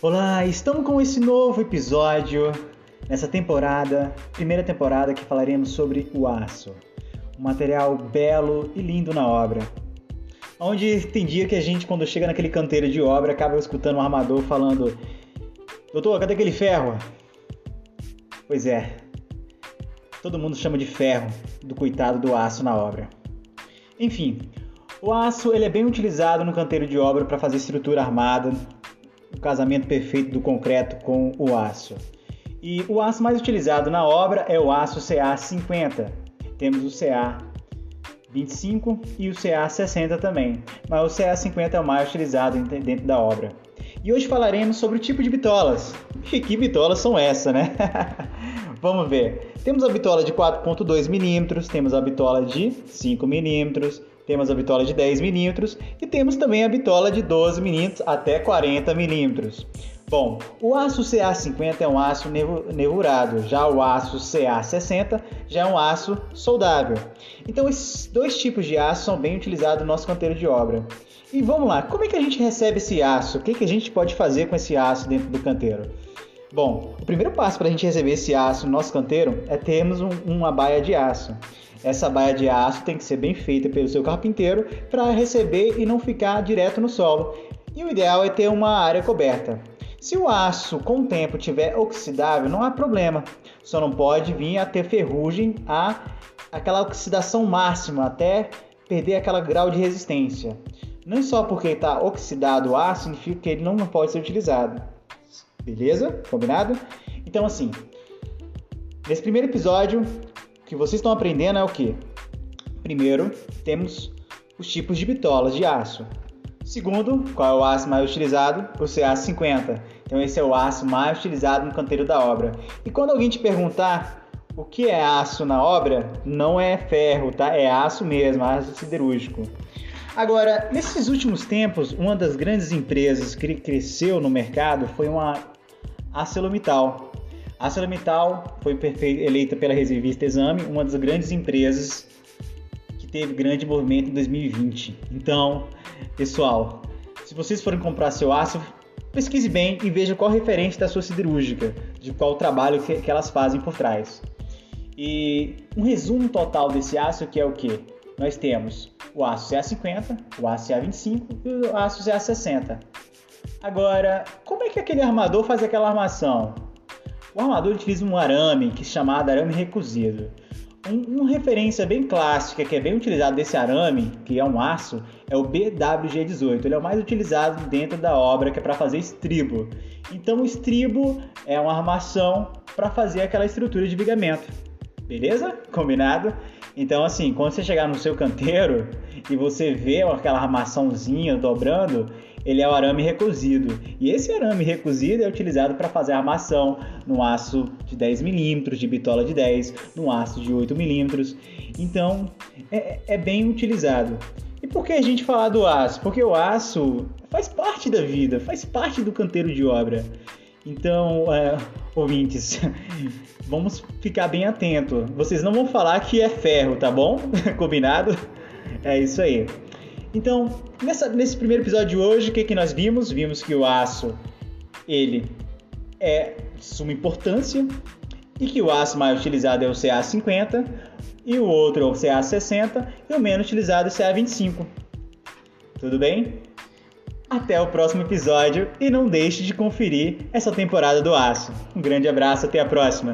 Olá, estamos com esse novo episódio nessa temporada, primeira temporada que falaremos sobre o aço, um material belo e lindo na obra. Onde tem dia que a gente, quando chega naquele canteiro de obra, acaba escutando um armador falando: Doutor, cadê aquele ferro? Pois é, todo mundo chama de ferro do coitado do aço na obra. Enfim, o aço ele é bem utilizado no canteiro de obra para fazer estrutura armada, o casamento perfeito do concreto com o aço. E o aço mais utilizado na obra é o aço CA50. Temos o CA25 e o CA60 também, mas o CA50 é o mais utilizado dentro da obra. E hoje falaremos sobre o tipo de bitolas. E que bitolas são essas, né? Vamos ver. Temos a bitola de 4.2 milímetros, temos a bitola de 5 milímetros, temos a bitola de 10 milímetros e temos também a bitola de 12 milímetros até 40 milímetros. Bom, o aço CA50 é um aço nervurado, já o aço CA60 já é um aço soldável. Então esses dois tipos de aço são bem utilizados no nosso canteiro de obra. E vamos lá, como é que a gente recebe esse aço? O que, que a gente pode fazer com esse aço dentro do canteiro? Bom, o primeiro passo para a gente receber esse aço no nosso canteiro é termos um, uma baia de aço. Essa baia de aço tem que ser bem feita pelo seu carpinteiro para receber e não ficar direto no solo. E o ideal é ter uma área coberta. Se o aço com o tempo tiver oxidável, não há problema. Só não pode vir a ter ferrugem a aquela oxidação máxima até perder aquele grau de resistência. Não só porque está oxidado o aço significa que ele não pode ser utilizado. Beleza? Combinado? Então assim, nesse primeiro episódio que vocês estão aprendendo é o que? Primeiro, temos os tipos de bitolas de aço. Segundo, qual é o aço mais utilizado? O CA50. Então esse é o aço mais utilizado no canteiro da obra. E quando alguém te perguntar o que é aço na obra, não é ferro, tá? É aço mesmo, aço siderúrgico. Agora, nesses últimos tempos, uma das grandes empresas que cresceu no mercado foi uma ArcelorMittal. ArcelorMittal foi eleita pela revista Exame uma das grandes empresas que teve grande movimento em 2020. Então, pessoal, se vocês forem comprar seu aço, pesquise bem e veja qual referência da sua siderúrgica, de qual trabalho que elas fazem por trás. E um resumo total desse aço que é o que? Nós temos o aço CA50, o aço CA25 e o aço CA60. Agora, como é que aquele armador faz aquela armação? O armador utiliza um arame que é chamado arame recuzido. Um, uma referência bem clássica que é bem utilizado desse arame, que é um aço, é o BWG18. Ele é o mais utilizado dentro da obra, que é para fazer estribo. Então, o estribo é uma armação para fazer aquela estrutura de vigamento. Beleza? Combinado? Então, assim, quando você chegar no seu canteiro e você vê aquela armaçãozinha dobrando, ele é o arame recozido. E esse arame recozido é utilizado para fazer armação no aço de 10 milímetros, de bitola de 10, no aço de 8 milímetros. Então, é, é bem utilizado. E por que a gente falar do aço? Porque o aço faz parte da vida, faz parte do canteiro de obra. Então, é, ouvintes, vamos ficar bem atento. Vocês não vão falar que é ferro, tá bom? Combinado? É isso aí. Então, nessa, nesse primeiro episódio de hoje, o que, que nós vimos? Vimos que o aço ele é de suma importância e que o aço mais utilizado é o CA50 e o outro é o CA60 e o menos utilizado é o CA25. Tudo bem? Até o próximo episódio e não deixe de conferir essa temporada do Aço. Um grande abraço, até a próxima!